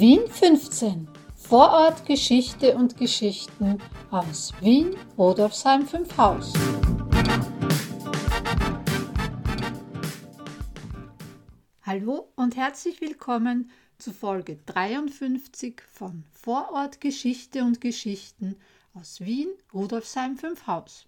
Wien 15. Vorort Geschichte und Geschichten aus Wien, Rodolfsheim 5 Haus. Hallo und herzlich willkommen zu Folge 53 von Vorort Geschichte und Geschichten aus Wien, Rudolfsheim 5 Haus.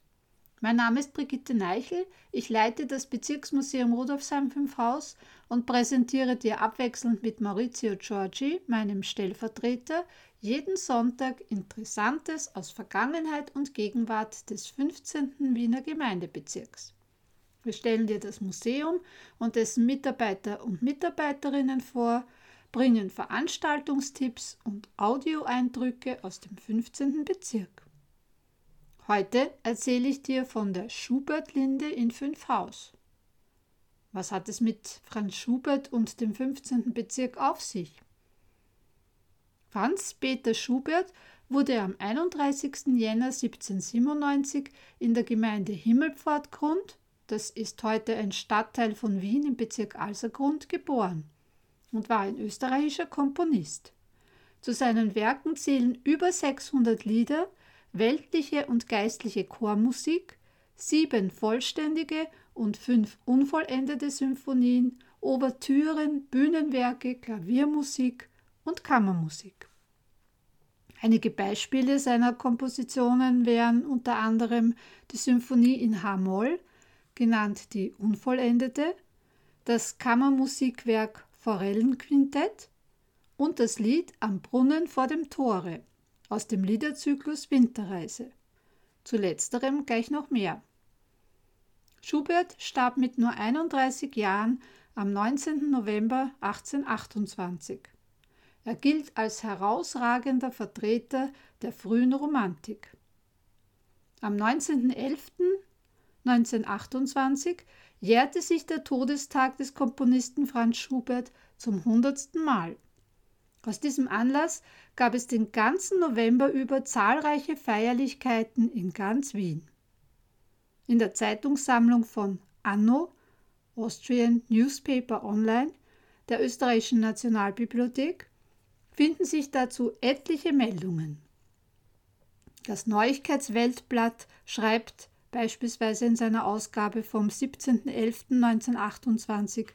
Mein Name ist Brigitte Neichel, ich leite das Bezirksmuseum Rudolfsheim 5 Haus und präsentiere dir abwechselnd mit Maurizio Giorgi, meinem Stellvertreter, jeden Sonntag Interessantes aus Vergangenheit und Gegenwart des 15. Wiener Gemeindebezirks. Wir stellen dir das Museum und dessen Mitarbeiter und Mitarbeiterinnen vor, bringen Veranstaltungstipps und Audioeindrücke aus dem 15. Bezirk. Heute erzähle ich dir von der Schubert-Linde in Fünfhaus. Was hat es mit Franz Schubert und dem 15. Bezirk auf sich? Franz Peter Schubert wurde am 31. Jänner 1797 in der Gemeinde Himmelpfortgrund, das ist heute ein Stadtteil von Wien im Bezirk Alsergrund, geboren und war ein österreichischer Komponist. Zu seinen Werken zählen über 600 Lieder, weltliche und geistliche Chormusik, sieben vollständige und fünf unvollendete Symphonien, Ouvertüren, Bühnenwerke, Klaviermusik und Kammermusik. Einige Beispiele seiner Kompositionen wären unter anderem die Symphonie in H-Moll, genannt die Unvollendete, das Kammermusikwerk Forellenquintett und das Lied Am Brunnen vor dem Tore aus dem Liederzyklus Winterreise. Zu letzterem gleich noch mehr. Schubert starb mit nur 31 Jahren am 19. November 1828. Er gilt als herausragender Vertreter der frühen Romantik. Am 19.11.1928 jährte sich der Todestag des Komponisten Franz Schubert zum hundertsten Mal. Aus diesem Anlass gab es den ganzen November über zahlreiche Feierlichkeiten in ganz Wien. In der Zeitungssammlung von Anno, Austrian Newspaper Online, der österreichischen Nationalbibliothek, finden sich dazu etliche Meldungen. Das Neuigkeitsweltblatt schreibt beispielsweise in seiner Ausgabe vom 17.11.1928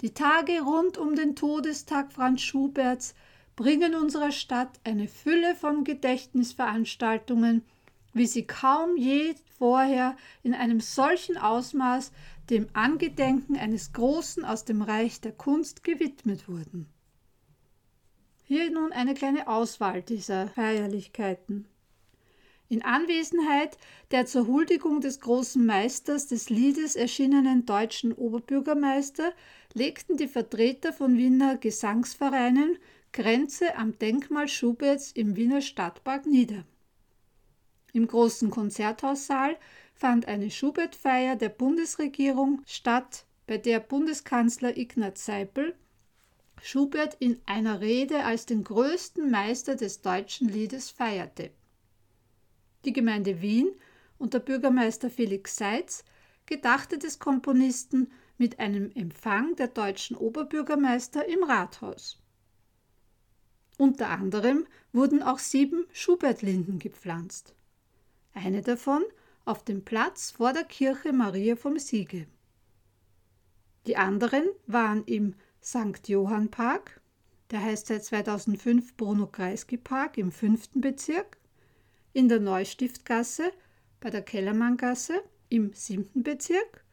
Die Tage rund um den Todestag Franz Schuberts bringen unserer Stadt eine Fülle von Gedächtnisveranstaltungen, wie sie kaum je vorher in einem solchen Ausmaß dem Angedenken eines Großen aus dem Reich der Kunst gewidmet wurden. Hier nun eine kleine Auswahl dieser Feierlichkeiten. In Anwesenheit der zur Huldigung des großen Meisters des Liedes erschienenen deutschen Oberbürgermeister legten die Vertreter von Wiener Gesangsvereinen Grenze am Denkmal Schuberts im Wiener Stadtpark nieder. Im großen Konzerthaussaal fand eine Schubert-Feier der Bundesregierung statt, bei der Bundeskanzler Ignaz Seipel Schubert in einer Rede als den größten Meister des deutschen Liedes feierte. Die Gemeinde Wien unter Bürgermeister Felix Seitz gedachte des Komponisten mit einem Empfang der deutschen Oberbürgermeister im Rathaus. Unter anderem wurden auch sieben Schubert-Linden gepflanzt eine davon auf dem Platz vor der Kirche Maria vom Siege. Die anderen waren im St. Johann Park, der heißt seit 2005 Bruno Kreisky Park im 5. Bezirk, in der Neustiftgasse bei der Kellermanngasse im 7. Bezirk,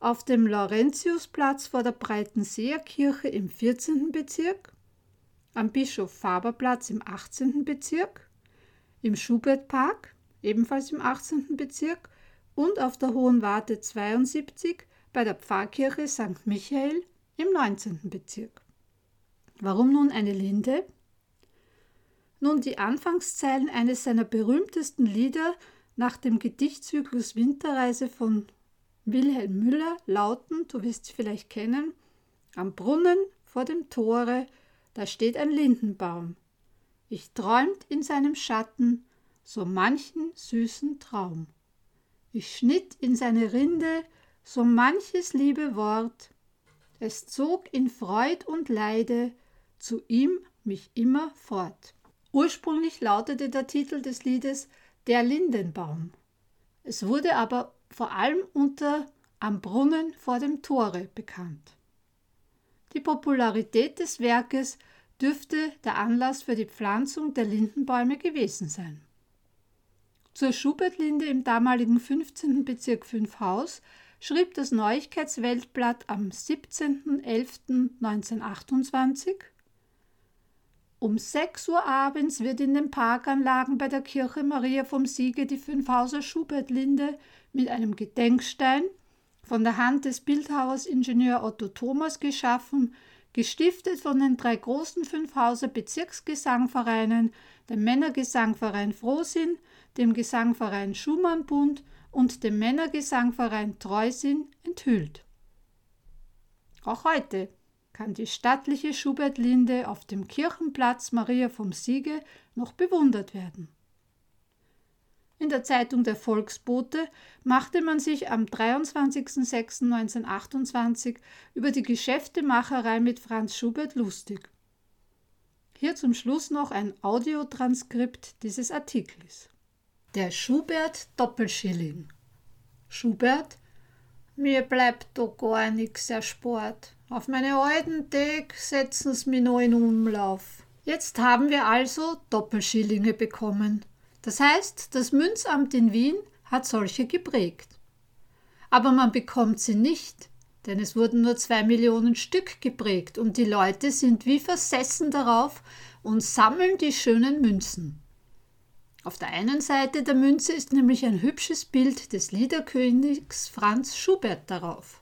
auf dem Laurentiusplatz vor der Breitenseer Kirche im 14. Bezirk, am Bischof Faber Platz im 18. Bezirk, im Schubert Park, ebenfalls im 18. Bezirk, und auf der Hohen Warte 72 bei der Pfarrkirche St. Michael im 19. Bezirk. Warum nun eine Linde? Nun, die Anfangszeilen eines seiner berühmtesten Lieder nach dem Gedichtzyklus Winterreise von Wilhelm Müller lauten, du wirst sie vielleicht kennen, am Brunnen vor dem Tore, da steht ein Lindenbaum. Ich träumt in seinem Schatten so manchen süßen Traum. Ich schnitt in seine Rinde so manches liebe Wort, es zog in Freud und Leide zu ihm mich immer fort. Ursprünglich lautete der Titel des Liedes Der Lindenbaum. Es wurde aber vor allem unter Am Brunnen vor dem Tore bekannt. Die Popularität des Werkes dürfte der Anlass für die Pflanzung der Lindenbäume gewesen sein. Zur Schubertlinde im damaligen 15. Bezirk 5 Haus schrieb das Neuigkeitsweltblatt am 17.11.1928 um 6 Uhr abends wird in den Parkanlagen bei der Kirche Maria vom Siege die Fünfhauser Schubertlinde mit einem Gedenkstein von der Hand des Bildhauers Ingenieur Otto Thomas geschaffen, gestiftet von den drei großen Fünfhauser Bezirksgesangvereinen, dem Männergesangverein Frohsinn, dem Gesangverein Schumannbund und dem Männergesangverein Treusinn enthüllt. Auch heute kann die stattliche Schubertlinde auf dem Kirchenplatz Maria vom Siege noch bewundert werden. In der Zeitung der Volksbote machte man sich am 23.06.1928 über die Geschäftemacherei mit Franz Schubert lustig. Hier zum Schluss noch ein Audiotranskript dieses Artikels. Der Schubert Doppelschilling. Schubert, mir bleibt da gar nix erspart. Auf meine alten Tag setzen sie mich noch in Umlauf. Jetzt haben wir also Doppelschillinge bekommen. Das heißt, das Münzamt in Wien hat solche geprägt. Aber man bekommt sie nicht, denn es wurden nur zwei Millionen Stück geprägt und die Leute sind wie versessen darauf und sammeln die schönen Münzen. Auf der einen Seite der Münze ist nämlich ein hübsches Bild des Liederkönigs Franz Schubert darauf.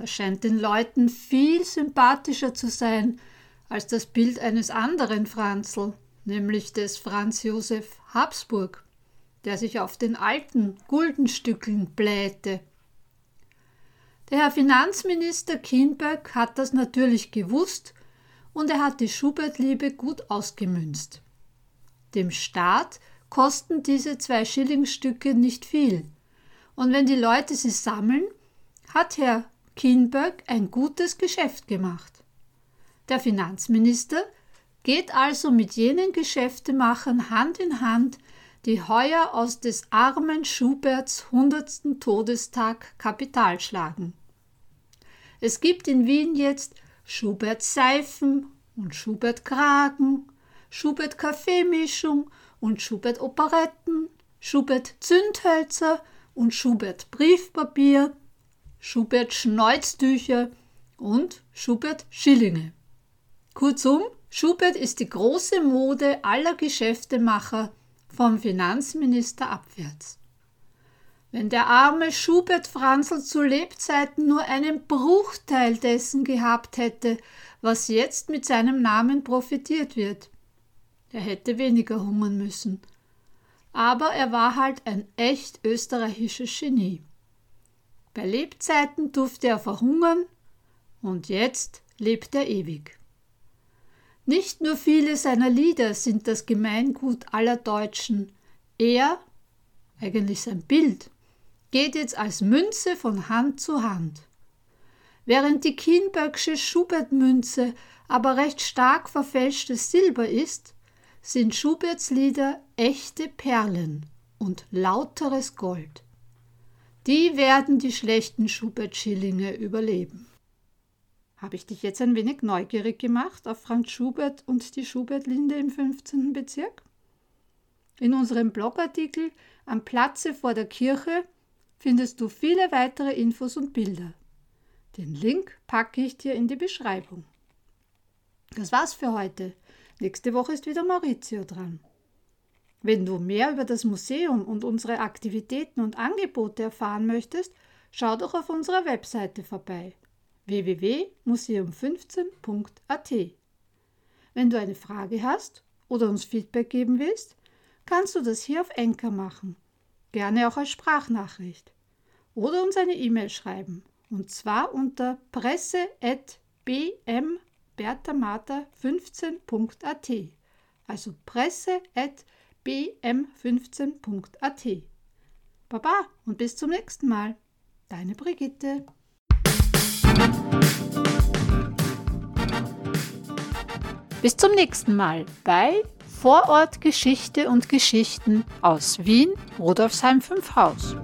Das scheint den Leuten viel sympathischer zu sein als das Bild eines anderen Franzl, nämlich des Franz Josef Habsburg, der sich auf den alten Guldenstückeln blähte. Der Herr Finanzminister Kienberg hat das natürlich gewusst und er hat die Schubertliebe gut ausgemünzt. Dem Staat kosten diese zwei Schillingstücke nicht viel. Und wenn die Leute sie sammeln, hat Herr Kinberg ein gutes Geschäft gemacht. Der Finanzminister geht also mit jenen Geschäftemachern Hand in Hand, die heuer aus des armen Schuberts hundertsten Todestag Kapital schlagen. Es gibt in Wien jetzt Schubert Seifen und Schubert Kragen Schubert Kaffeemischung und Schubert Operetten, Schubert Zündhölzer und Schubert Briefpapier, Schubert Schnäuztücher und Schubert Schillinge. Kurzum, Schubert ist die große Mode aller Geschäftemacher vom Finanzminister abwärts. Wenn der arme Schubert Franzl zu Lebzeiten nur einen Bruchteil dessen gehabt hätte, was jetzt mit seinem Namen profitiert wird, er hätte weniger hungern müssen. Aber er war halt ein echt österreichisches Genie. Bei Lebzeiten durfte er verhungern und jetzt lebt er ewig. Nicht nur viele seiner Lieder sind das Gemeingut aller Deutschen. Er, eigentlich sein Bild, geht jetzt als Münze von Hand zu Hand. Während die Kienbergsche Schubert-Münze aber recht stark verfälschtes Silber ist, sind Schuberts Lieder echte Perlen und lauteres Gold. Die werden die schlechten Schubert-Schillinge überleben. Habe ich dich jetzt ein wenig neugierig gemacht auf Franz Schubert und die Schubert-Linde im 15. Bezirk? In unserem Blogartikel Am Platze vor der Kirche findest du viele weitere Infos und Bilder. Den Link packe ich dir in die Beschreibung. Das war's für heute. Nächste Woche ist wieder Maurizio dran. Wenn du mehr über das Museum und unsere Aktivitäten und Angebote erfahren möchtest, schau doch auf unserer Webseite vorbei www.museum15.at. Wenn du eine Frage hast oder uns Feedback geben willst, kannst du das hier auf Enker machen, gerne auch als Sprachnachricht oder uns eine E-Mail schreiben und zwar unter presse.bm bertamata15.at, also presse.bm15.at. Baba und bis zum nächsten Mal. Deine Brigitte. Bis zum nächsten Mal bei Vorort Geschichte und Geschichten aus Wien, Rudolfsheim 5 Haus.